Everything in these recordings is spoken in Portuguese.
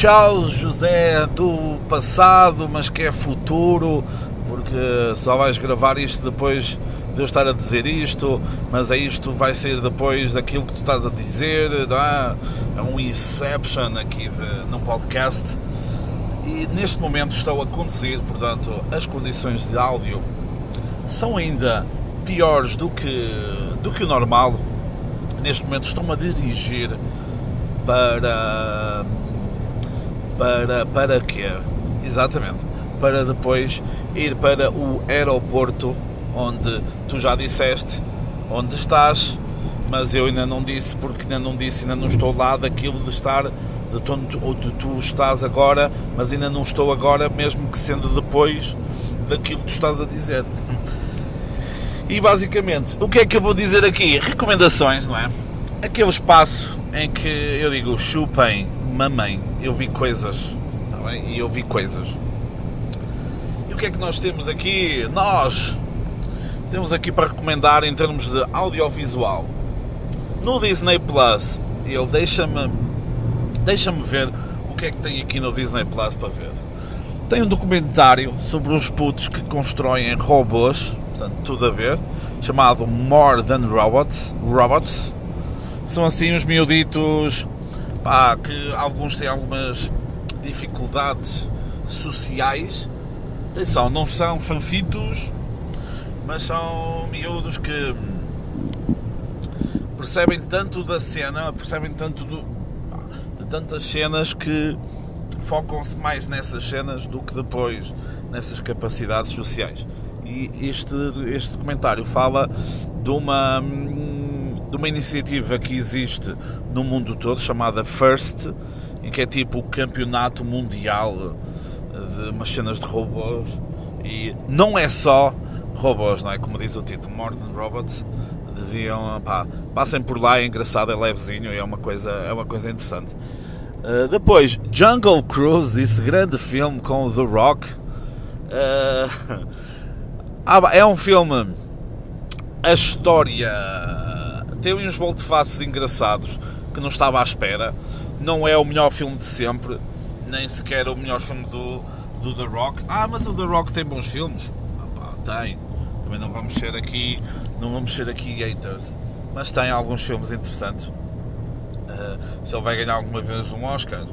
Tchau, José do passado, mas que é futuro, porque só vais gravar isto depois de eu estar a dizer isto, mas é isto vai ser depois daquilo que tu estás a dizer, não é? é um Inception aqui de, podcast. E neste momento estou a conduzir, portanto, as condições de áudio são ainda piores do que, do que o normal. Neste momento estou-me a dirigir para. Para. Para quê? Exatamente. Para depois ir para o aeroporto onde tu já disseste onde estás, mas eu ainda não disse porque ainda não disse, ainda não estou lá daquilo de estar de onde tu estás agora, mas ainda não estou agora, mesmo que sendo depois daquilo que tu estás a dizer. E basicamente, o que é que eu vou dizer aqui? Recomendações, não é? Aquele espaço em que eu digo chupem, mamem, eu vi coisas, tá bem? E eu vi coisas. E o que é que nós temos aqui? Nós temos aqui para recomendar em termos de audiovisual. No Disney Plus, ele deixa-me deixa-me ver o que é que tem aqui no Disney Plus para ver. Tem um documentário sobre os putos que constroem robôs portanto, tudo a ver, chamado More Than Robots. Robots. São assim os miuditos pá, que alguns têm algumas dificuldades sociais. Atenção, não são fanfitos, mas são miúdos que percebem tanto da cena, percebem tanto do, de tantas cenas que focam-se mais nessas cenas do que depois nessas capacidades sociais. E este, este documentário fala de uma, de uma iniciativa que existe no mundo todo chamada FIRST, em que é tipo o campeonato mundial de umas cenas de robôs. E não é só robôs, não é? Como diz o título, Modern Robots. Deviam, pá, passem por lá, é engraçado, é levezinho e é uma coisa, é uma coisa interessante. Uh, depois, Jungle Cruise, esse grande filme com The Rock. Uh, é um filme. A história tem uns voltefaces engraçados que não estava à espera. Não é o melhor filme de sempre, nem sequer o melhor filme do, do The Rock. Ah, mas o The Rock tem bons filmes. Ah, pá, tem. Também não vamos ser aqui, não vamos ser aqui haters. Mas tem alguns filmes interessantes. Uh, se ele vai ganhar alguma vez um Oscar,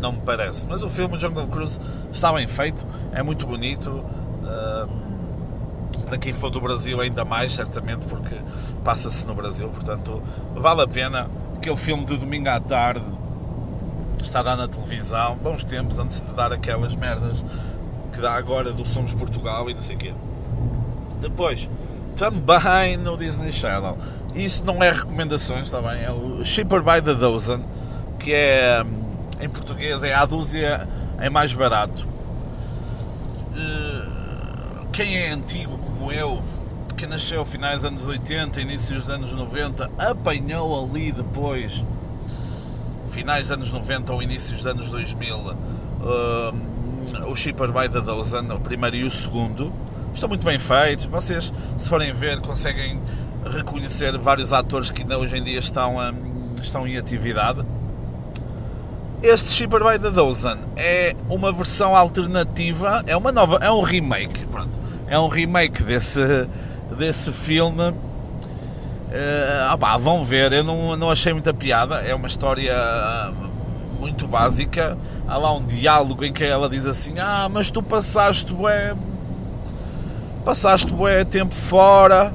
não me parece. Mas o filme Jungle Cruise está bem feito, é muito bonito. Uh, para quem for do Brasil ainda mais, certamente, porque passa-se no Brasil, portanto vale a pena. Aquele filme de domingo à tarde está a dar na televisão, bons tempos antes de dar aquelas merdas que dá agora do Somos Portugal e não sei o quê. Depois, também no Disney Channel, isso não é recomendações, está bem? É o Cheaper by the Dozen, que é em português é a dúzia é mais barato. Uh, quem é antigo como eu, que nasceu finais dos anos 80, inícios dos anos 90, apanhou ali depois, finais dos anos 90 ou inícios dos anos 2000, uh, o Shipper by the Dozen, o primeiro e o segundo. Estão muito bem feitos. Vocês, se forem ver, conseguem reconhecer vários atores que ainda hoje em dia estão, um, estão em atividade. Este Shipper by the Dozen é uma versão alternativa, é uma nova, é um remake. Pronto é um remake desse, desse filme. Uh, opá, vão ver, eu não, não achei muita piada, é uma história muito básica. Há lá um diálogo em que ela diz assim: Ah, mas tu passaste bué, passaste bué tempo fora.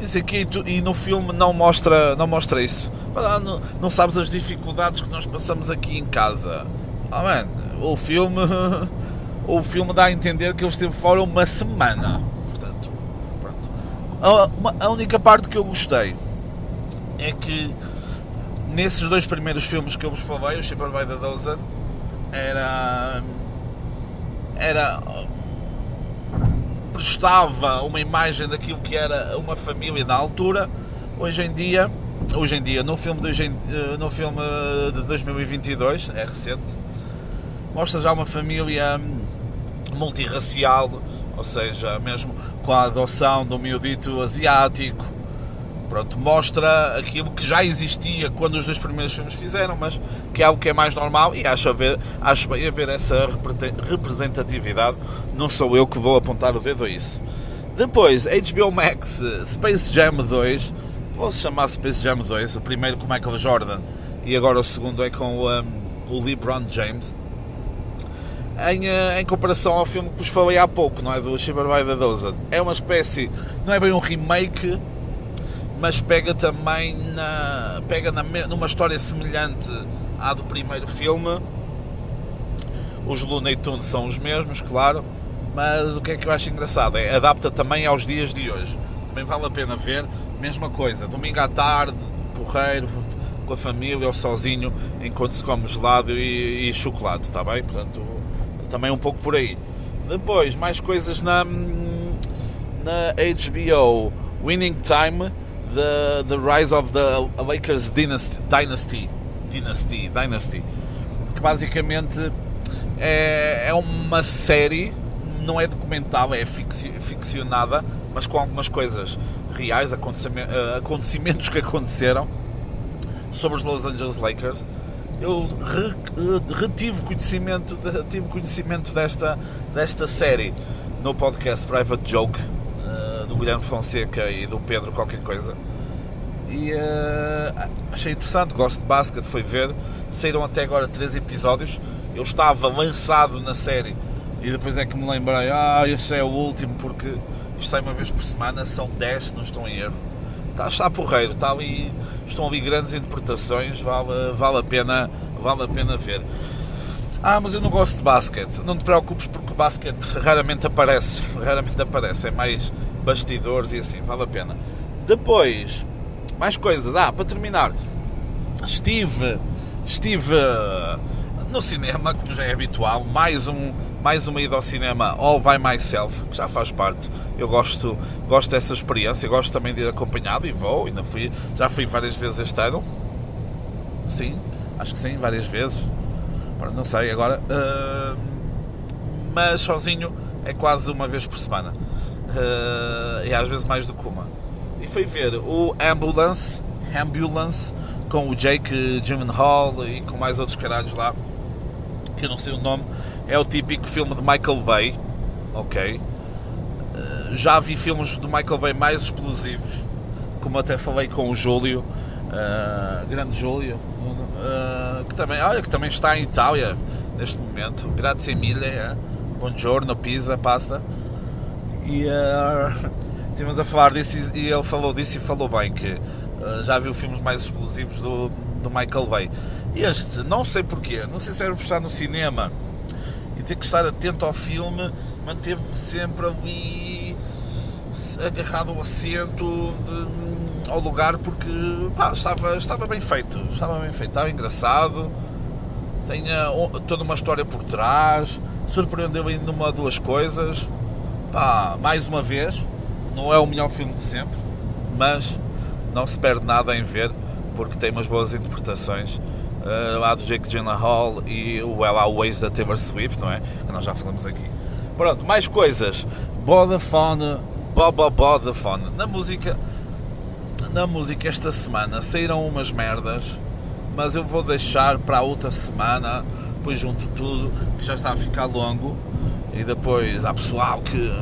Isso aqui, e no filme não mostra, não mostra isso. Não, não sabes as dificuldades que nós passamos aqui em casa. Oh, man, o filme o filme dá a entender que ele esteve fora uma semana. Portanto, pronto. A, uma, a única parte que eu gostei é que nesses dois primeiros filmes que eu vos falei, o Shipper by the Dozen, era. era. prestava uma imagem daquilo que era uma família da altura. Hoje em dia, hoje em dia, no filme de, hoje, no filme de 2022, é recente, mostra já uma família multirracial, ou seja, mesmo com a adoção do miudito asiático, pronto, mostra aquilo que já existia quando os dois primeiros filmes fizeram, mas que é algo que é mais normal e acho, ver, acho bem haver essa representatividade. Não sou eu que vou apontar o dedo a isso. Depois, HBO Max Space Jam 2, vou-se chamar Space Jam 2, o primeiro com Michael Jordan e agora o segundo é com um, o LeBron James. Em, eh, em, comparação ao filme que vos falei há pouco, não é? Do Shiver by the Dozen. É uma espécie, não é bem um remake, mas pega também na, pega na, numa história semelhante à do primeiro filme. Os Looney Tunes são os mesmos, claro, mas o que é que eu acho engraçado é adapta também aos dias de hoje. Também vale a pena ver, mesma coisa, domingo à tarde, porreiro, com a família ou sozinho, enquanto se come gelado e, e chocolate, está bem? Portanto, também um pouco por aí. Depois, mais coisas na, na HBO. Winning Time, The, the Rise of the Lakers Dynasty, Dynasty, Dynasty, Dynasty que basicamente é, é uma série não é documental, é ficcionada, mas com algumas coisas reais, acontecimentos que aconteceram sobre os Los Angeles Lakers. Eu retive conhecimento, tive conhecimento desta, desta série no podcast Private Joke uh, do Guilherme Fonseca e do Pedro qualquer coisa. E uh, achei interessante, gosto de basquete, foi ver. Saíram até agora três episódios. Eu estava lançado na série e depois é que me lembrei, ah, este é o último porque isto sai uma vez por semana, são 10, não estou em erro. Está, está porreiro, está ali, estão ali grandes interpretações, vale, vale, a pena, vale a pena ver. Ah, mas eu não gosto de basquete. Não te preocupes porque basquete raramente aparece, raramente aparece, é mais bastidores e assim, vale a pena. Depois, mais coisas. Ah, para terminar, estive, estive no cinema, como já é habitual, mais um mais uma ida ao cinema all by myself, que já faz parte. Eu gosto, gosto dessa experiência, gosto também de ir acompanhado e vou, ainda fui, já fui várias vezes este ano. Sim, acho que sim, várias vezes. Não sei agora. Uh, mas sozinho é quase uma vez por semana. Uh, e às vezes mais do que uma. E fui ver o Ambulance, Ambulance com o Jake Gyllenhaal e com mais outros caralhos lá que eu não sei o nome, é o típico filme de Michael Bay, ok? Uh, já vi filmes de Michael Bay mais explosivos, como até falei com o Júlio, uh, grande Júlio, uh, que, também, olha, que também está em Itália neste momento, grazie mille, é? buongiorno, pizza, pasta, e uh, estivemos a falar disso e ele falou disso e falou bem, que já viu filmes mais explosivos do, do Michael Bay. Este, não sei porquê, não sei se era por estar no cinema ter que estar atento ao filme, manteve-me sempre ali agarrado ao assento, de, ao lugar, porque pá, estava, estava bem feito, estava bem feito, estava engraçado, tinha toda uma história por trás, surpreendeu ainda uma ou duas coisas. Pá, mais uma vez, não é o melhor filme de sempre, mas não se perde nada em ver porque tem umas boas interpretações uh, lá do Jake Gyllenhaal e o Ella Ways da Taylor Swift, não é? Que nós já falamos aqui. Pronto, mais coisas. Vodafone, Boba Vodafone. Na música, na música esta semana saíram umas merdas, mas eu vou deixar para a outra semana, depois junto tudo, que já está a ficar longo. E depois há pessoal que,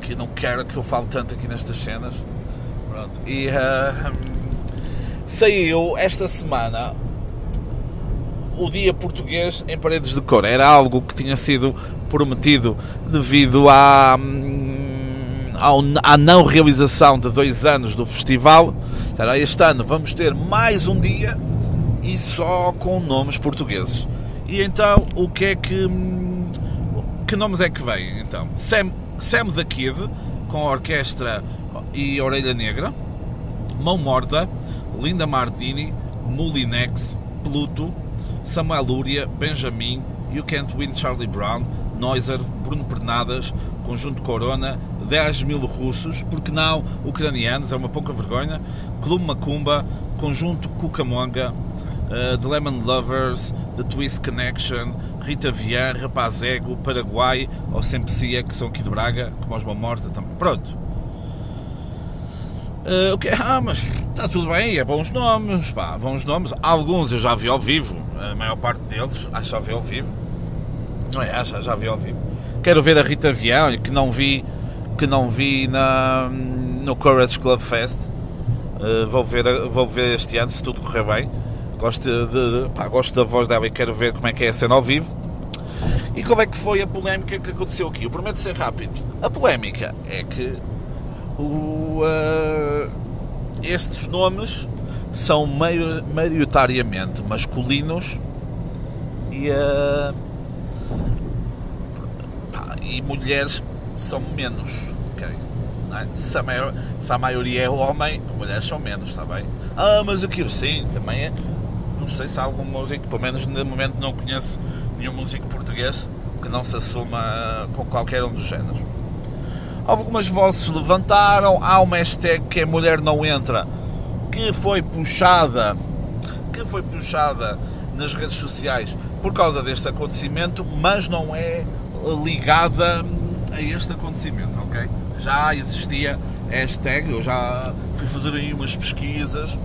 que não quer que eu fale tanto aqui nestas cenas. Pronto. E uh, saiu esta semana o Dia Português em Paredes de Cor. Era algo que tinha sido prometido devido à, hum, à não realização de dois anos do festival. Este ano vamos ter mais um dia e só com nomes portugueses. E então o que é que. Hum, que nomes é que vem? Então, Sam, Sam the Kid com a orquestra e Orelha Negra, Mão Morta, Linda Martini, Mulinex, Pluto, Samuel Lúria, Benjamin, You Can't Win Charlie Brown, Noiser, Bruno Pernadas, Conjunto Corona, 10 mil russos, porque não ucranianos, é uma pouca vergonha, Clube Macumba, Conjunto Cucamonga, uh, The Lemon Lovers, The Twist Connection, Rita Vian, Rapaz Ego, Paraguai, ou Sempre Cia, que são aqui de Braga, como os Morta também. Pronto. Uh, okay. Ah, mas está tudo bem, é bons nomes, pá, bons nomes. Alguns eu já vi ao vivo, a maior parte deles acho que já vi ao vivo. Não é, acho, já vi ao vivo. Quero ver a Rita Vião, que não vi, que não vi na, no Courage Club Fest. Uh, vou, ver, vou ver este ano se tudo correr bem. Gosto, de pá, gosto da voz dela e quero ver como é que é a cena ao vivo. E como é que foi a polémica que aconteceu aqui? Eu prometo ser rápido. A polémica é que o, uh, estes nomes são maioritariamente masculinos e, uh, pá, e mulheres são menos. Okay? É? Se, a maior, se, a maioria é homem, mulheres são menos, está bem? Ah, mas aquilo sim, também é. Não sei se há algum músico, pelo menos no momento não conheço nenhum músico português que não se assuma com qualquer um dos géneros. Algumas vozes levantaram, há uma hashtag que é Mulher Não Entra, que foi puxada, que foi puxada nas redes sociais por causa deste acontecimento, mas não é ligada a este acontecimento, ok? Já existia hashtag, eu já fui fazer aí umas pesquisas,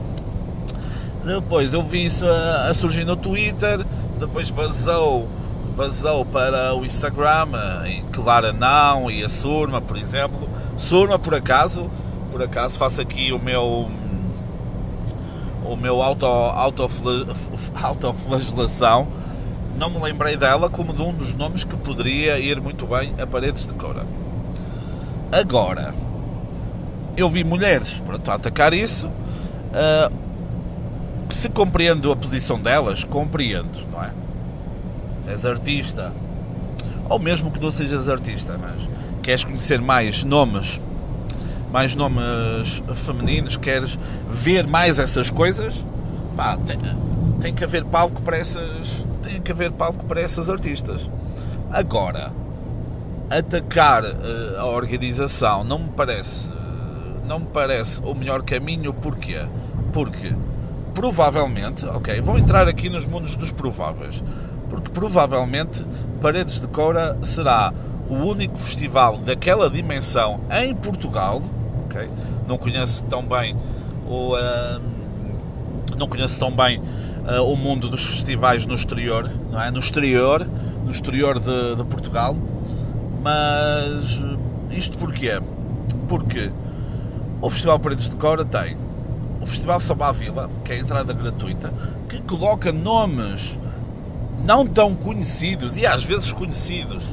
depois eu vi isso a, a surgir no Twitter, depois vazou vazou para o Instagram, e Clara não, e a Surma, por exemplo. Surma, por acaso, por acaso faço aqui o meu o meu auto, auto, autoflagelação. Não me lembrei dela como de um dos nomes que poderia ir muito bem a Paredes de Cora. Agora, eu vi mulheres pronto, a atacar isso. Uh, se compreendo a posição delas, compreendo, não é? És artista, ou mesmo que não sejas artista, mas queres conhecer mais nomes, mais nomes femininos, queres ver mais essas coisas, pá, tem, tem que haver palco para essas, tem que haver palco para essas artistas. Agora, atacar uh, a organização não me parece não me parece o melhor caminho, porquê? Porque provavelmente, ok, vou entrar aqui nos mundos dos prováveis porque provavelmente Paredes de Coura será o único festival daquela dimensão em Portugal. Okay? Não conheço tão bem o, uh, não conheço tão bem uh, o mundo dos festivais no exterior, não é? No exterior, no exterior de, de Portugal. Mas isto porquê? Porque o Festival Paredes de Cora tem o Festival Samba Vila, que é a entrada gratuita, que coloca nomes não tão conhecidos e às vezes conhecidos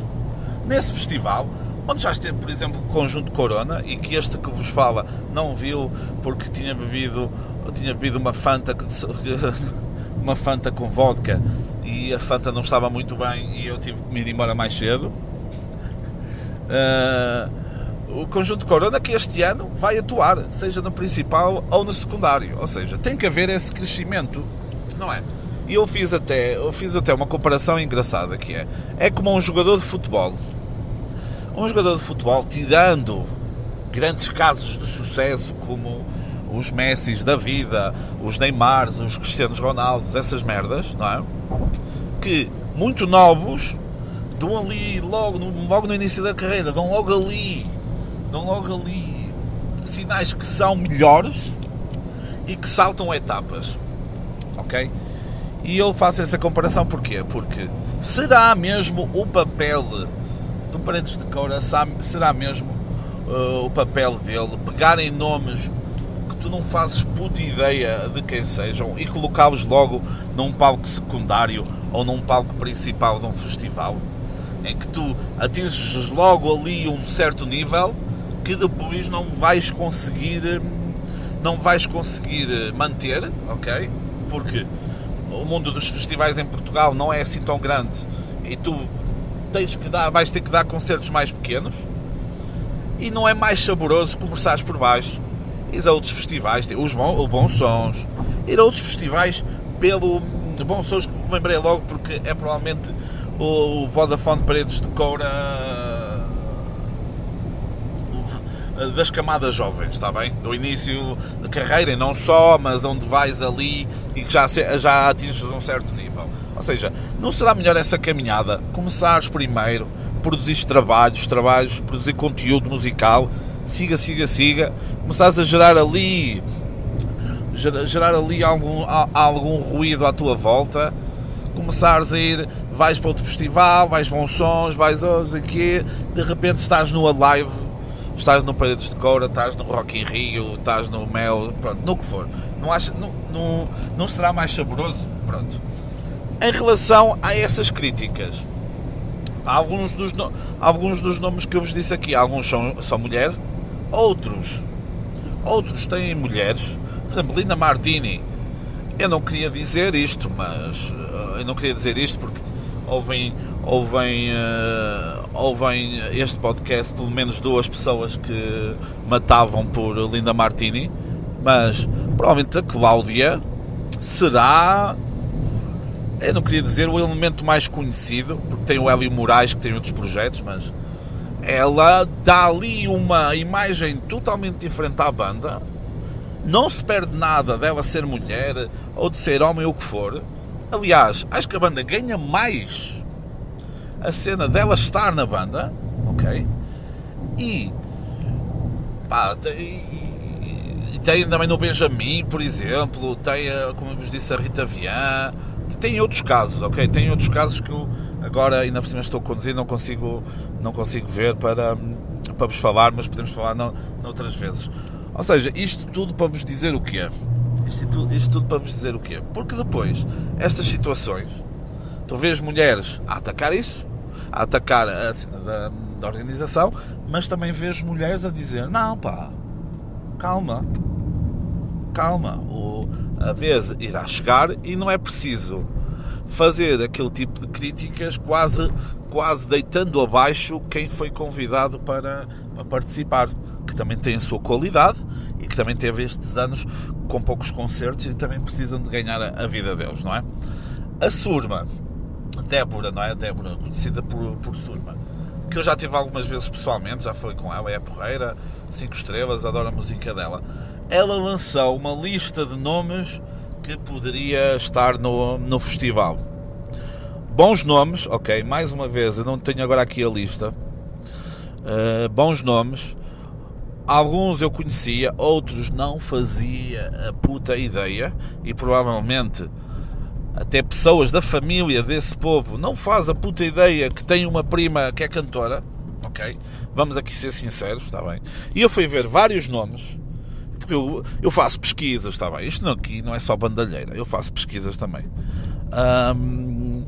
nesse festival, onde já esteve, por exemplo, o Conjunto Corona e que este que vos fala não viu porque tinha bebido, tinha bebido uma Fanta, uma Fanta com vodka e a Fanta não estava muito bem e eu tive que me ir embora mais cedo. Uh, o Conjunto Corona que este ano vai atuar, seja no principal ou no secundário, ou seja, tem que haver esse crescimento, não é? E eu fiz até, eu fiz até uma comparação engraçada que é, é como um jogador de futebol. Um jogador de futebol tirando grandes casos de sucesso como os Messis da vida, os Neymars, os Cristianos Ronaldos, essas merdas, não é? Que muito novos dão ali logo no, logo no início da carreira, dão logo ali, dão logo ali sinais que são melhores e que saltam etapas, ok? E eu faço essa comparação porquê? Porque será mesmo o papel do Paredes de Coura, será mesmo uh, o papel dele pegarem nomes que tu não fazes puta ideia de quem sejam e colocá-los logo num palco secundário ou num palco principal de um festival em que tu atinges logo ali um certo nível que depois não vais conseguir não vais conseguir manter, ok? Porque o mundo dos festivais em Portugal não é assim tão grande. E tu tens que dar, vais ter que dar concertos mais pequenos. E não é mais saboroso começares por baixo ir a outros festivais, os bons, o Bons Sons, ir a outros festivais pelo Bons Sons que me lembrei logo porque é provavelmente o Vodafone Paredes de Coura das camadas jovens, está bem? Do início da carreira e não só, mas onde vais ali e que já, já atinges um certo nível. Ou seja, não será melhor essa caminhada? Começares primeiro, produzir trabalhos, trabalhos, produzir conteúdo musical siga, siga, siga, começares a gerar ali gerar ali algum, algum ruído à tua volta, começares a ir, vais para outro festival, vais bons sons, vais aqui, de repente estás no Alive, estás no Paredes de Coura, estás no Rock in Rio, estás no Mel, pronto, no que for. Não, acha, não, não, não será mais saboroso? Pronto. Em relação a essas críticas, alguns dos, alguns dos nomes que eu vos disse aqui, alguns são, são mulheres, outros, outros têm mulheres, por exemplo, Linda Martini. Eu não queria dizer isto, mas uh, eu não queria dizer isto porque ouvem, ouvem, uh, ouvem este podcast pelo menos duas pessoas que matavam por Linda Martini, mas provavelmente a Cláudia será. Eu não queria dizer o elemento mais conhecido, porque tem o Hélio Moraes que tem outros projetos, mas ela dá ali uma imagem totalmente diferente à banda não se perde nada dela ser mulher ou de ser homem ou o que for. Aliás, acho que a banda ganha mais a cena dela estar na banda, ok? E pá, tem, tem também no Benjamin, por exemplo, tem, como vos disse, a Rita Vian, tem outros casos, ok? Tem outros casos que eu agora ainda por cima estou a conduzir, não consigo, não consigo ver para, para vos falar, mas podemos falar noutras vezes. Ou seja, isto tudo para vos dizer o quê? Isto tudo, isto tudo para vos dizer o quê? Porque depois, estas situações, tu vês mulheres a atacar isso, a atacar a cena da, da organização, mas também vês mulheres a dizer: não, pá, calma, calma, o, a vez irá chegar e não é preciso fazer aquele tipo de críticas quase, quase deitando abaixo quem foi convidado para, para participar que também tem a sua qualidade e que também teve estes anos com poucos concertos e também precisam de ganhar a vida deles, não é? A Surma, Débora, não é? Débora, conhecida por, por Surma, que eu já tive algumas vezes pessoalmente, já foi com ela, é a porreira, 5 estrelas, adoro a música dela. Ela lançou uma lista de nomes que poderia estar no, no festival. Bons nomes, ok, mais uma vez, eu não tenho agora aqui a lista. Uh, bons nomes, Alguns eu conhecia, outros não fazia a puta ideia e provavelmente até pessoas da família desse povo não faz a puta ideia que tem uma prima que é cantora, ok? Vamos aqui ser sinceros, está bem? E eu fui ver vários nomes, porque eu, eu faço pesquisas, está bem? Isto não, aqui não é só bandalheira, eu faço pesquisas também. Um,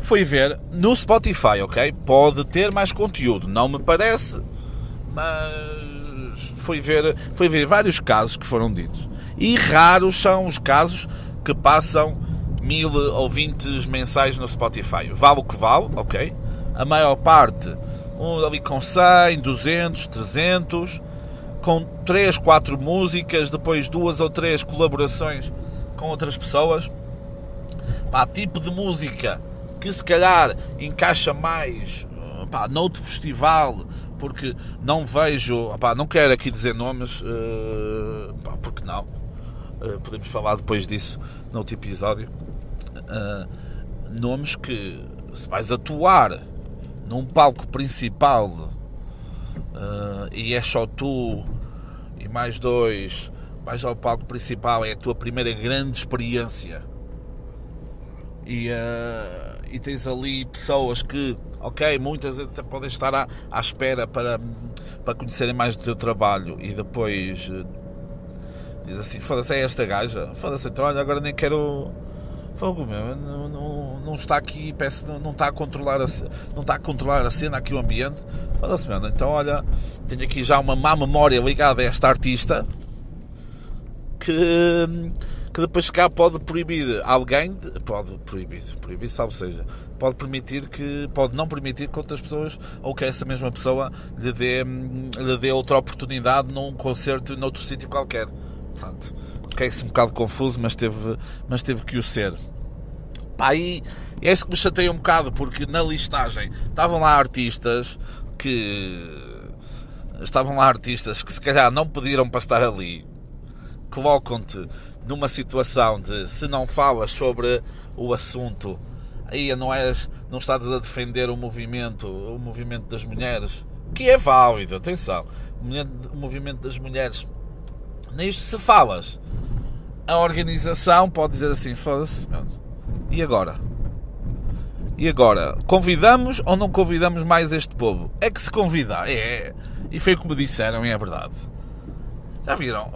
fui ver no Spotify, ok? Pode ter mais conteúdo, não me parece mas foi ver, foi ver vários casos que foram ditos. E raros são os casos que passam mil ouvintes mensais no Spotify. Vale o que vale, ok? A maior parte, um ali com 100, 200, 300, com 3, 4 músicas, depois duas ou três colaborações com outras pessoas. Pá, tipo de música que se calhar encaixa mais pá, noutro festival porque não vejo, opá, não quero aqui dizer nomes, uh, pá, porque não, uh, podemos falar depois disso no outro episódio, uh, nomes que se vais atuar num palco principal e é só tu e mais dois, vais ao palco principal, é a tua primeira grande experiência. E, e tens ali pessoas que ok, muitas até podem estar à, à espera para, para conhecerem mais do teu trabalho. E depois uh, diz assim, foda-se, é esta gaja, foda-se, então olha, agora nem quero fogo meu, não, não, não está aqui, peço, não, não, está a controlar a, não está a controlar a cena aqui o ambiente, foda-se, mano, então olha, tenho aqui já uma má memória ligada a esta artista que que depois cá pode proibir alguém, pode proibir, proibir, salvo seja, pode permitir que, pode não permitir que outras pessoas, ou que essa mesma pessoa lhe dê, lhe dê outra oportunidade num concerto noutro sítio qualquer. Portanto, fiquei-se um bocado confuso, mas teve, mas teve que o ser. Pá, e é isso que me chateia um bocado, porque na listagem estavam lá artistas que. Estavam lá artistas que se calhar não pediram para estar ali, colocam-te numa situação de se não falas sobre o assunto, aí não és, não estás a defender o movimento, o movimento das mulheres, que é válido, atenção. O movimento das mulheres, nisto se falas, a organização pode dizer assim: foda-se, e agora? E agora, convidamos ou não convidamos mais este povo? É que se convidar, é. E foi como disseram, e é verdade. Já viram?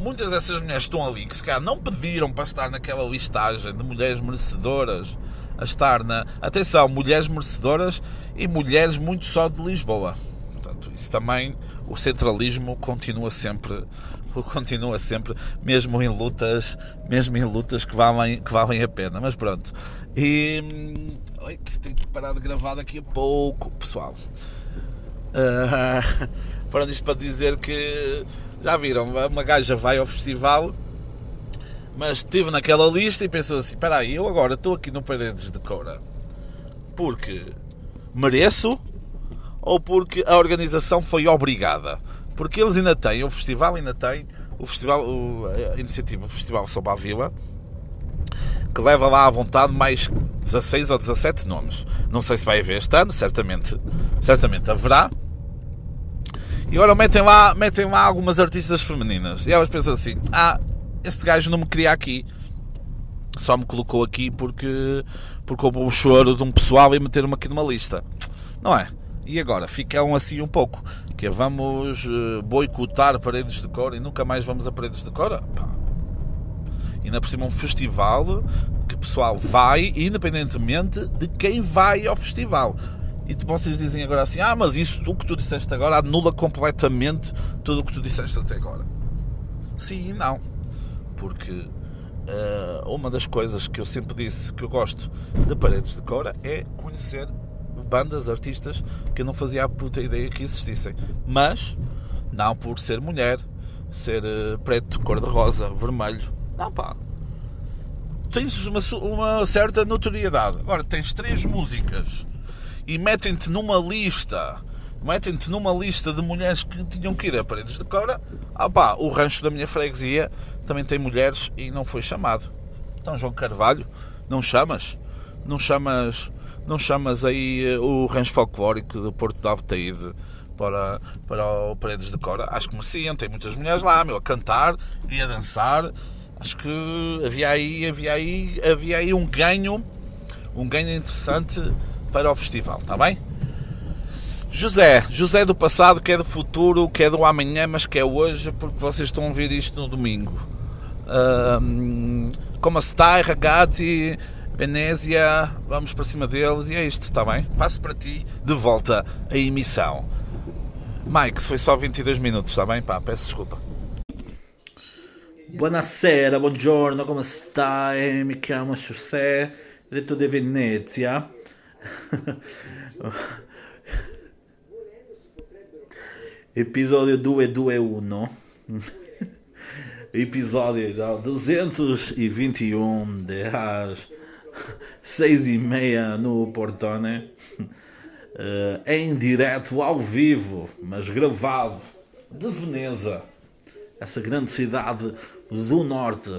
Muitas dessas mulheres estão ali que se calhar não pediram para estar naquela listagem de mulheres merecedoras a estar na. Atenção, mulheres merecedoras e mulheres muito só de Lisboa. Portanto, isso também, o centralismo continua sempre, continua sempre, mesmo em lutas, mesmo em lutas que valem, que valem a pena. Mas pronto. E. Oi, que tenho que parar de gravar daqui a pouco, pessoal. Uh, pronto, isto para dizer que. Já viram, uma gaja vai ao festival, mas esteve naquela lista e pensou assim: espera aí, eu agora estou aqui no Paredes de Cora porque mereço ou porque a organização foi obrigada? Porque eles ainda têm, o festival ainda tem, o festival, a iniciativa o Festival Soba Vila, que leva lá à vontade mais 16 ou 17 nomes. Não sei se vai haver este ano, certamente, certamente haverá. E agora metem lá, metem lá algumas artistas femininas. E elas pensam assim: ah, este gajo não me queria aqui. Só me colocou aqui porque, porque houve um choro de um pessoal e meter-me aqui numa lista. Não é? E agora? Ficam assim um pouco. Que é, vamos uh, boicotar paredes de cor e nunca mais vamos a paredes de cor? Pá, ainda por cima um festival que o pessoal vai, independentemente de quem vai ao festival. E vocês dizem agora assim: ah, mas isso o que tu disseste agora anula completamente tudo o que tu disseste até agora. Sim e não. Porque uh, uma das coisas que eu sempre disse que eu gosto de Paredes de Cora é conhecer bandas, artistas que eu não fazia a puta ideia que existissem. Mas, não por ser mulher, ser uh, preto, cor-de-rosa, vermelho, não, pá. Tens uma, uma certa notoriedade. Agora, tens três músicas e metem-te numa lista metem-te numa lista de mulheres que tinham que ir a paredes de Cora. Ah pá, o rancho da minha freguesia também tem mulheres e não foi chamado. Então, João Carvalho, não chamas? Não chamas, não chamas aí eh, o rancho folclórico do Porto de Avetaíde para, para o Paredes de Cora? Acho que mereciam, tem muitas mulheres lá, meu, a cantar e a dançar acho que havia aí, havia aí, havia aí um ganho, um ganho interessante para o festival, está bem? José, José do passado, que é do futuro, que é do amanhã, mas que é hoje, porque vocês estão a ver isto no domingo. Um, como está, ragazzi, Venezia, vamos para cima deles e é isto, está bem? Passo para ti de volta a emissão. Mike, foi só 22 minutos, está bem? Pá, peço desculpa. Buonasera, buongiorno, come stai? Mi chiamo José, diretto di Venezia. Episódio 221. Episódio 221 de às 6 e meia no Portone. Uh, em direto, ao vivo, mas gravado, de Veneza. Essa grande cidade do norte,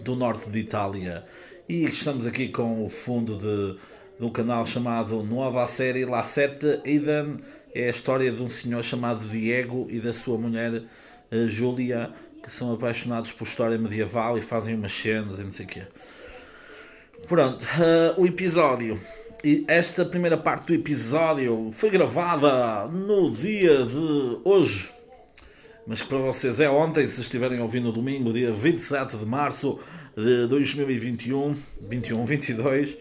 do norte de Itália. E estamos aqui com o fundo de, um canal chamado Nova Série La Sette Eden. É a história de um senhor chamado Diego e da sua mulher uh, Júlia, que são apaixonados por história medieval e fazem umas cenas e não sei o quê. Pronto, uh, o episódio. E esta primeira parte do episódio foi gravada no dia de hoje, mas que para vocês é ontem, se estiverem ouvindo domingo, dia 27 de março de 2021, 21, 22,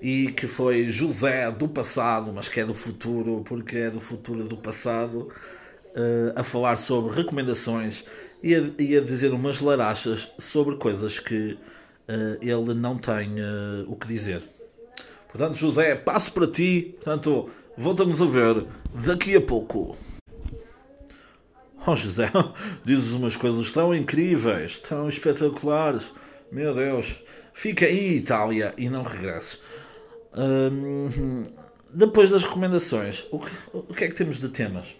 e que foi José do passado, mas que é do futuro, porque é do futuro do passado, eh, a falar sobre recomendações e a, e a dizer umas larachas sobre coisas que uh, ele não tem uh, o que dizer. Portanto, José, passo para ti. Portanto, voltamos a ver daqui a pouco. Oh José, dizes umas coisas tão incríveis, tão espetaculares. Meu Deus, fica em Itália e não regresses. Hum, depois das recomendações, o que, o que é que temos de temas?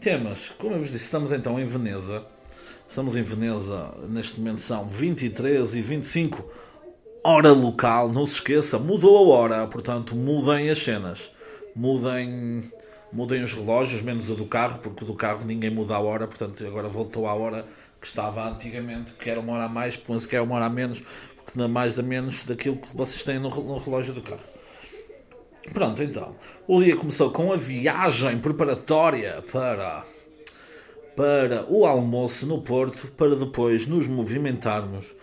Temas, como eu vos disse, estamos então em Veneza. Estamos em Veneza, neste momento são 23 e 25 hora local. Não se esqueça, mudou a hora, portanto mudem as cenas. mudem, mudem os relógios, menos o do carro, porque do carro ninguém muda a hora, portanto agora voltou à hora que estava antigamente, que era uma hora a mais, penso que é uma hora a menos, porque não é mais a menos daquilo que vocês têm no, no relógio do carro. Pronto, então. O dia começou com a viagem preparatória para, para o almoço no Porto, para depois nos movimentarmos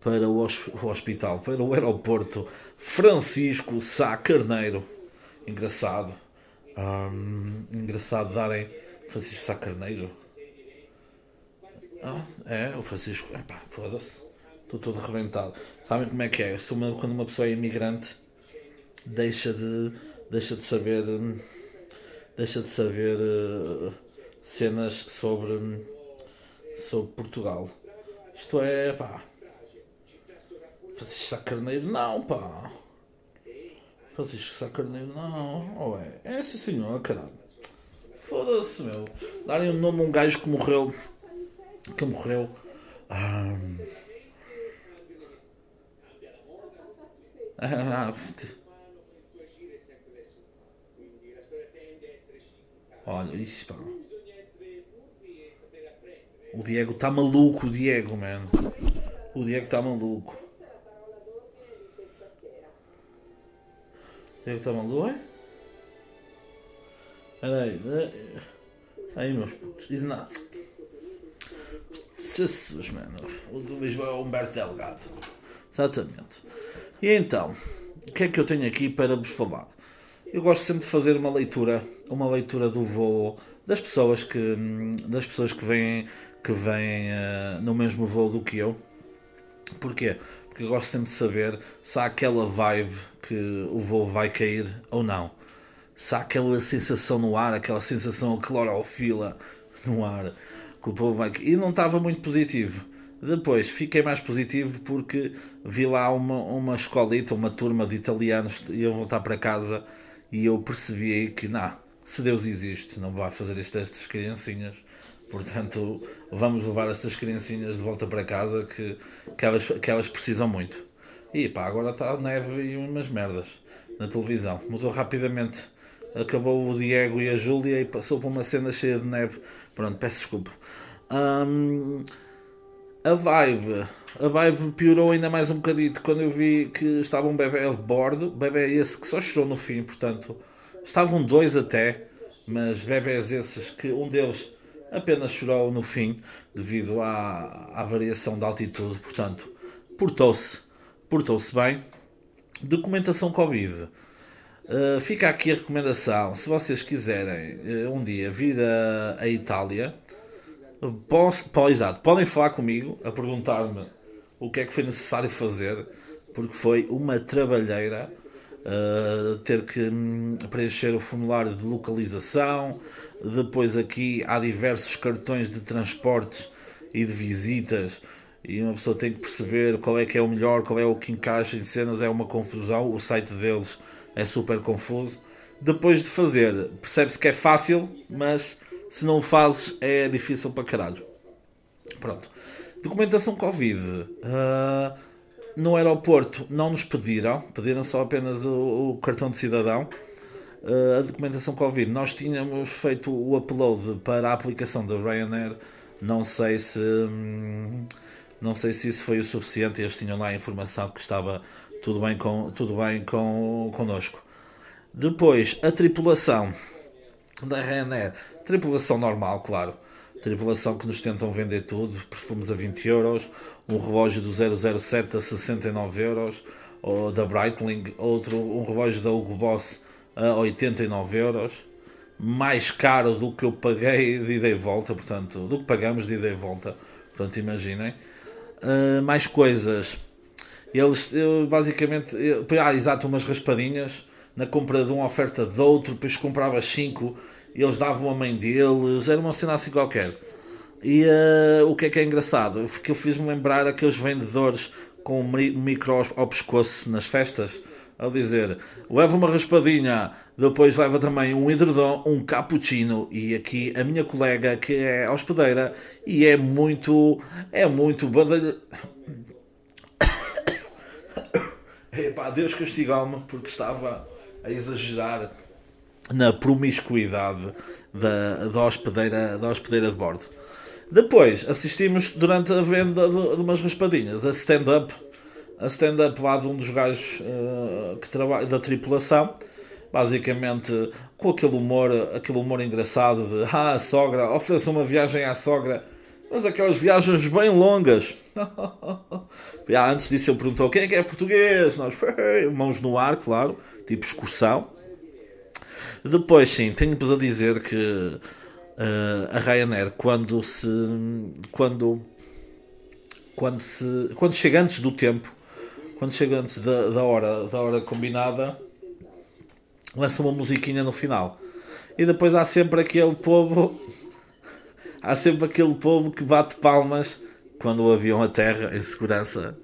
para o, hospital, para o aeroporto Francisco Sá Carneiro. Engraçado. Hum, engraçado darem Francisco Sá Carneiro. Ah, é, o Francisco. Epá, foda-se. Estou todo arrebentado. Sabem como é que é? Quando uma pessoa é imigrante deixa de, deixa de saber deixa de saber uh, cenas sobre, sobre Portugal. Isto é, pá. Francisco Sá Carneiro, não, pá. Francisco Sá Carneiro, não. Ou é? É sim, senhor, caralho. Foda-se, meu. Darem um nome a um gajo que morreu. Que morreu. Um... Ah, Olha, isso pá. O Diego está maluco, o Diego, mano. O Diego está maluco. O Diego está maluco, é? Peraí, aí meus putos, diz nada. Jesus, mano. O do Lisboa é o Humberto Delgado. Exatamente. E então, o que é que eu tenho aqui para vos falar? Eu gosto sempre de fazer uma leitura, uma leitura do voo das pessoas que das pessoas que vêm que vêm uh, no mesmo voo do que eu. Porquê? Porque eu gosto sempre de saber se há aquela vibe que o voo vai cair ou não. Se há aquela sensação no ar, aquela sensação clorofila no ar que o voo vai cair. E não estava muito positivo. Depois fiquei mais positivo porque vi lá uma, uma escolita, uma turma de italianos e eu voltar para casa e eu percebi que, não, se Deus existe, não vai fazer isto estas criancinhas. Portanto, vamos levar estas criancinhas de volta para casa que, que, elas, que elas precisam muito. E pá, agora está neve e umas merdas na televisão. Mudou rapidamente. Acabou o Diego e a Júlia e passou para uma cena cheia de neve. Pronto, peço desculpa. Um, a vibe, a vibe piorou ainda mais um bocadito quando eu vi que estava um bebê a bordo, bebê esse que só chorou no fim, portanto, estavam dois até, mas bebés esses que um deles apenas chorou no fim devido à, à variação da altitude, portanto, portou-se, portou-se bem. Documentação Covid. Uh, fica aqui a recomendação, se vocês quiserem uh, um dia vir a, a Itália, Posso, exato, podem falar comigo a perguntar-me o que é que foi necessário fazer, porque foi uma trabalheira uh, ter que um, preencher o formulário de localização. Depois, aqui há diversos cartões de transportes e de visitas, e uma pessoa tem que perceber qual é que é o melhor, qual é o que encaixa em cenas. É uma confusão, o site deles é super confuso. Depois de fazer, percebe-se que é fácil, mas se não o fazes é difícil para caralho. Pronto. Documentação Covid. Uh, no aeroporto não nos pediram, pediram só apenas o, o cartão de cidadão. Uh, a documentação Covid. Nós tínhamos feito o upload para a aplicação da Ryanair. Não sei se. Hum, não sei se isso foi o suficiente. Eles tinham lá a informação que estava tudo bem, com, tudo bem com, connosco. Depois, a tripulação da Ryanair Tripulação normal, claro. Tripulação que nos tentam vender tudo, perfumes a 20 euros, um relógio do 007 a 69 euros, ou da Breitling, outro, um relógio da Hugo Boss a 89 euros, mais caro do que eu paguei de ida e volta, portanto, do que pagamos de ida e volta, portanto, imaginem. Uh, mais coisas. Eles, eu, basicamente, eu, ah, exato, umas raspadinhas na compra de uma oferta de outro, depois comprava 5 eles davam a mãe deles, era uma cena assim qualquer. E uh, o que é que é engraçado? Que eu fiz-me lembrar aqueles vendedores com micro ao pescoço nas festas, a dizer: leva uma raspadinha, depois leva também um hidredom, um cappuccino. E aqui a minha colega, que é hospedeira, e é muito. É muito badalho. Epá, Deus castigou-me porque estava a exagerar na promiscuidade da, da, hospedeira, da hospedeira de bordo. Depois assistimos durante a venda de, de umas raspadinhas. A stand-up a stand-up lá de um dos gajos uh, que trabalha da tripulação basicamente com aquele humor aquele humor engraçado de ah, a sogra, ofereça uma viagem à sogra. Mas aquelas viagens bem longas. Ah, antes disso ele perguntou quem é que é português? Nós, mãos no ar, claro tipo excursão. Depois sim, tenho-vos a dizer que uh, a Ryanair quando se quando quando se quando chega antes do tempo quando chega antes da, da, hora, da hora combinada, lança uma musiquinha no final. E depois há sempre aquele povo. Há sempre aquele povo que bate palmas quando o avião aterra em segurança.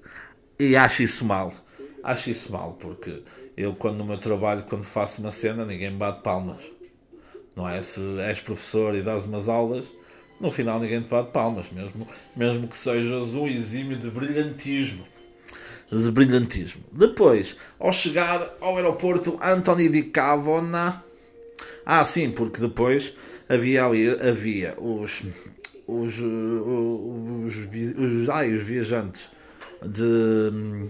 E acho isso mal. Acho isso mal, porque eu, quando no meu trabalho, quando faço uma cena, ninguém me bate palmas. Não é? Se és professor e dás umas aulas, no final ninguém te bate palmas, mesmo, mesmo que sejas um exímio de brilhantismo de brilhantismo. Depois, ao chegar ao aeroporto Anthony di Cavona, ah, sim, porque depois havia ali havia os os, os, os, os, ai, os viajantes de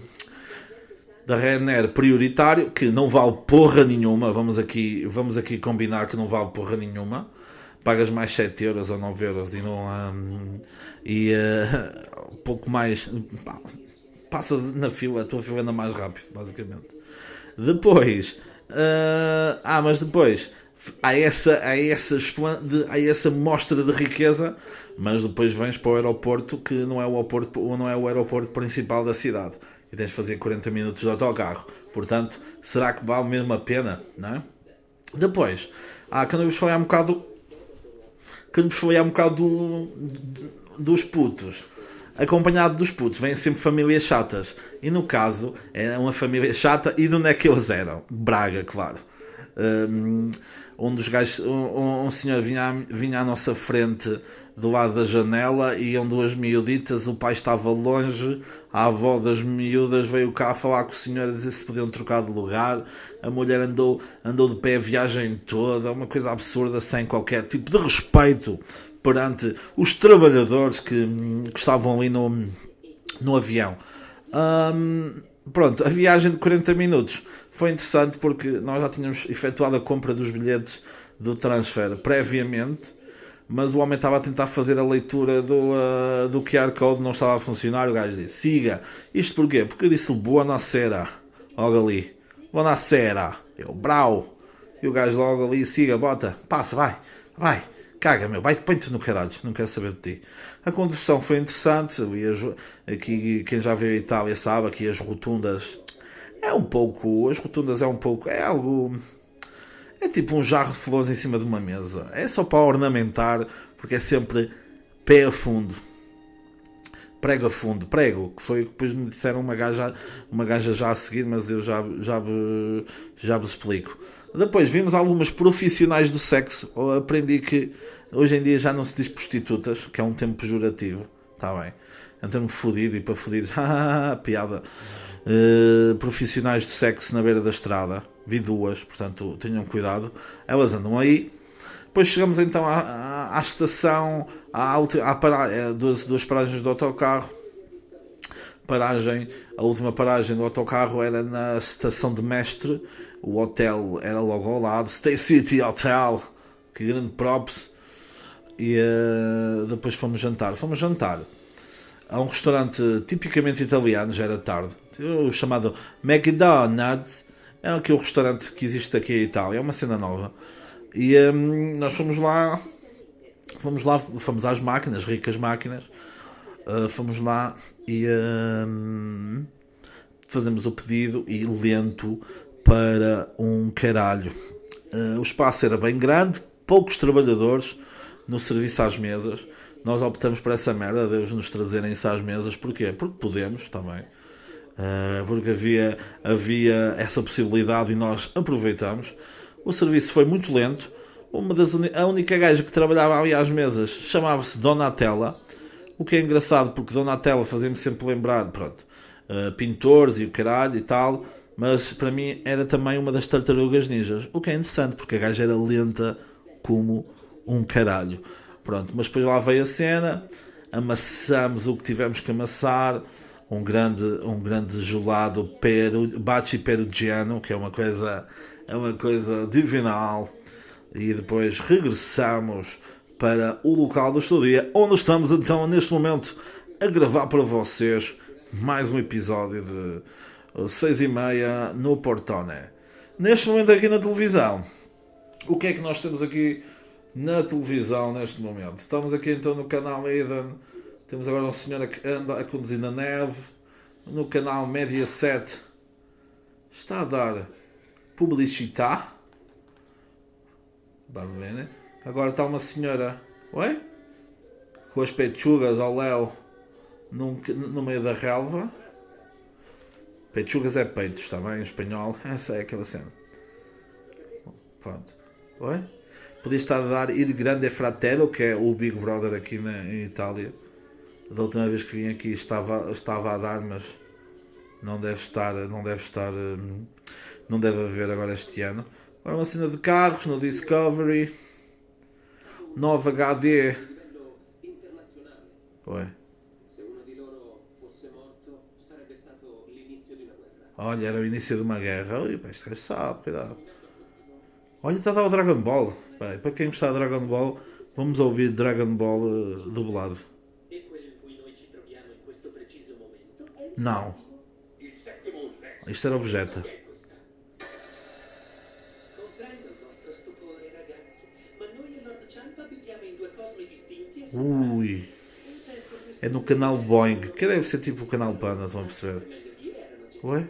da Ryanair prioritário que não vale porra nenhuma. Vamos aqui vamos aqui combinar que não vale porra nenhuma. Pagas mais 7 euros ou 9 euros e não um, e uh, pouco mais passas na fila, a tua fila anda mais rápido, basicamente. Depois, uh, ah, mas depois há essa, há, essa, há essa mostra de riqueza, mas depois vens para o aeroporto que não é o aeroporto, não é o aeroporto principal da cidade e tens de fazer 40 minutos de autocarro. Portanto, será que vale mesmo a pena? Não é? Depois, ah, quando vos falei um bocado, quando vos falei um bocado do, dos putos acompanhado dos putos, vêm sempre famílias chatas. E no caso, era uma família chata. E de onde é que eles eram? Braga, claro. Um, dos gajos, um, um senhor vinha, vinha à nossa frente do lado da janela e iam duas miuditas, o pai estava longe, a avó das miúdas veio cá falar com o senhor a dizer se podiam trocar de lugar, a mulher andou, andou de pé a viagem toda, uma coisa absurda, sem qualquer tipo de respeito perante os trabalhadores que, que estavam ali no, no avião. Um, pronto, a viagem de 40 minutos foi interessante porque nós já tínhamos efetuado a compra dos bilhetes do transfer previamente, mas o homem estava a tentar fazer a leitura do, uh, do QR Code, não estava a funcionar. O gajo disse: siga. Isto porquê? Porque eu disse boa nascera logo ali, boa nascera, eu brau. E o gajo logo ali, siga, bota, passa, vai, vai. Caga, meu, vai, põe-te no caralho, não quero saber de ti. A condução foi interessante, aqui quem já veio a Itália sabe que as rotundas é um pouco, as rotundas é um pouco, é algo, é tipo um jarro de flores em cima de uma mesa. É só para ornamentar, porque é sempre pé a fundo. Prego a fundo, prego, que foi depois me disseram uma gaja, uma gaja já a seguir, mas eu já, já, já vos explico. Depois vimos algumas profissionais do sexo. Aprendi que hoje em dia já não se diz prostitutas, que é um termo pejorativo. Está bem. É um termo fodido e para fodidos. piada. Uh, profissionais do sexo na beira da estrada. Vi duas, portanto tenham cuidado. Elas andam aí. Depois chegamos então à, à, à estação, à, à para, é, duas, duas paragens do autocarro paragem, a última paragem do autocarro era na estação de Mestre, o hotel era logo ao lado, Stay City Hotel, que grande props. E uh, depois fomos jantar. Fomos jantar a um restaurante tipicamente italiano, já era tarde, o chamado McDonald's. É aquele restaurante que existe aqui em Itália, é uma cena nova. E um, nós fomos lá, fomos lá, fomos às máquinas, ricas máquinas, uh, fomos lá e um, fazemos o pedido e lento para um caralho. Uh, o espaço era bem grande, poucos trabalhadores no serviço às mesas. Nós optamos por essa merda, Deus nos trazerem isso às mesas. Porquê? Porque podemos também. Uh, porque havia, havia essa possibilidade e nós aproveitamos. O serviço foi muito lento. Uma das, a única gaja que trabalhava ali às mesas chamava-se Donatella. O que é engraçado porque Donatella fazia-me sempre lembrar, pronto, uh, pintores e o caralho e tal Mas para mim era também uma das tartarugas ninjas. O que é interessante, porque a gaja era lenta como um caralho. Pronto, mas depois lá veio a cena, amassamos o que tivemos que amassar, um grande, um grande gelado peru, baci perugiano, que é uma coisa, é uma coisa divinal. E depois regressamos para o local do estudia, onde estamos então neste momento a gravar para vocês mais um episódio de 6 e meia no Portone. Neste momento aqui na televisão, o que é que nós temos aqui na televisão neste momento? Estamos aqui então no canal Eden, temos agora uma senhora que anda a conduzir na neve, no canal Mediaset está a dar ver, né? Agora está uma senhora, oi? Com as pechugas ao léu no meio da relva. Pechugas é peitos, está bem? Em espanhol, essa é aquela cena. Pronto. Oi? Podia estar a dar Ir Grande Fratello, que é o Big Brother aqui na, em Itália. Da última vez que vim aqui estava, estava a dar, mas não deve estar, não deve estar, hum, não deve haver agora este ano. Agora uma cena de carros no Discovery. Nova HD. Oi. Olha, era o início de uma guerra. Ui, este gajo sabe, cuidado. Olha, está a dar o Dragon Ball. Bem, para quem gostar de Dragon Ball, vamos ouvir Dragon Ball uh, dublado. Não. Isto era o Vegeta. Ui. É no canal Boeing, que deve ser tipo o canal Panda, estão a perceber? Ué?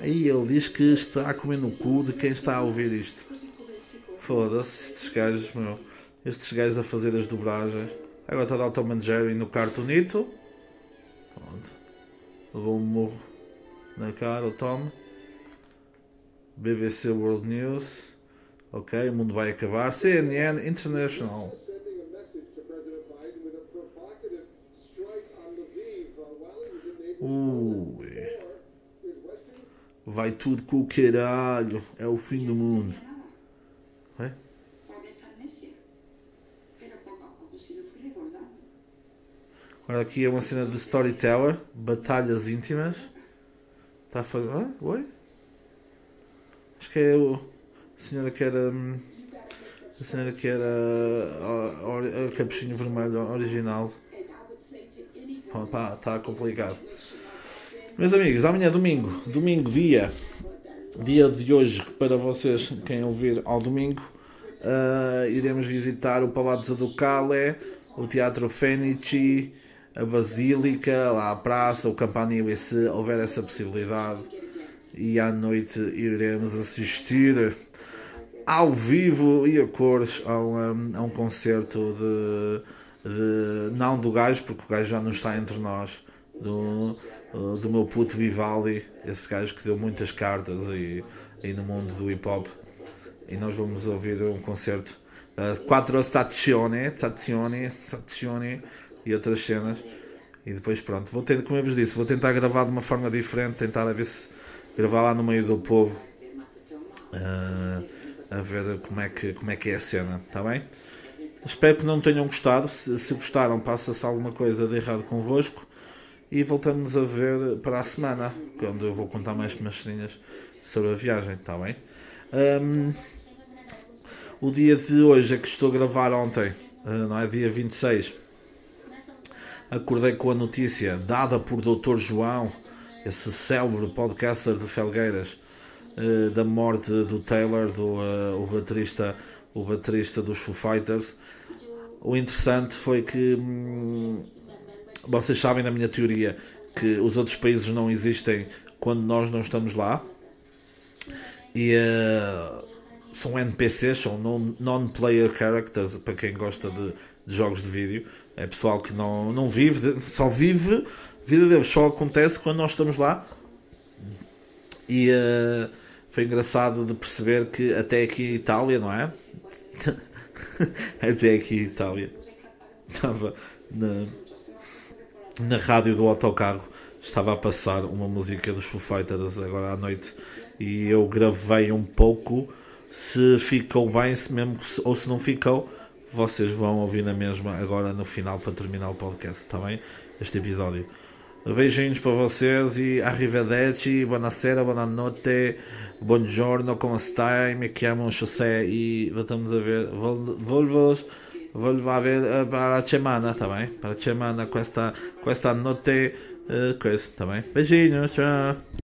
Aí ele diz que está a comer no cu de quem está a ouvir isto. Foda-se, estes gajos, meu. Estes gajos a fazer as dobragens. Agora está a dar o Tom Jerry no cartonito. Pronto. Levou um morro na cara o Tom. BBC World News. Ok, o mundo vai acabar. CNN International. Ui. Vai tudo com o caralho. É o fim do mundo. É? Agora aqui é uma cena de Storyteller. Batalhas íntimas. Está a fazer. Ah, oi? Acho que é o. A senhora que era. A senhora que era. O capuchinho vermelho original. Pá, está complicado. Meus amigos, amanhã é domingo, domingo dia, dia de hoje para vocês, quem ouvir ao domingo, uh, iremos visitar o Palazzo do Cale, o Teatro Fenici, a Basílica, lá a praça, o Campanile, se houver essa possibilidade. E à noite iremos assistir ao vivo e a cores a um, a um concerto de, de, não do gajo, porque o gajo já não está entre nós, do, uh, do meu puto Vivaldi, esse gajo que deu muitas cartas aí, aí no mundo do hip hop. E nós vamos ouvir um concerto uh, Quattro Stazione, Stazione, Stazione e outras cenas. E depois pronto, vou ter, como eu vos disse, vou tentar gravar de uma forma diferente, tentar a ver se gravar lá no meio do povo. Uh, a ver como é que, como é, que é a cena, está bem? Espero que não tenham gostado. Se, se gostaram, passa-se alguma coisa de errado convosco e voltamos a ver para a semana, quando eu vou contar mais umas ceninhas sobre a viagem, está bem? Um, o dia de hoje é que estou a gravar ontem, uh, não é? Dia 26. Acordei com a notícia dada por Dr. João, esse célebre podcaster de Felgueiras, uh, da morte do Taylor, do, uh, o, baterista, o baterista dos Foo Fighters. O interessante foi que. Vocês sabem da minha teoria que os outros países não existem quando nós não estamos lá. E uh, são NPCs, são non-player characters, para quem gosta de, de, jogos de vídeo. É pessoal que não, não vive, só vive, vida deles só acontece quando nós estamos lá. E uh, foi engraçado de perceber que até aqui em Itália, não é? até aqui em Itália, estava na na rádio do autocarro estava a passar uma música dos Foo Fighters agora à noite e eu gravei um pouco. Se ficou bem, se mesmo, ou se não ficou, vocês vão ouvir na mesma agora no final para terminar o podcast, está bem? Este episódio. Beijinhos para vocês e arrivederci, buonasera, buonanotte, buongiorno, como está? Me chamo José e voltamos a ver. Volvo a ver eh, para a semana, tá bem? Para a semana, questa, questa notte, uh, questo, tá bem? Beijinhos, tchau!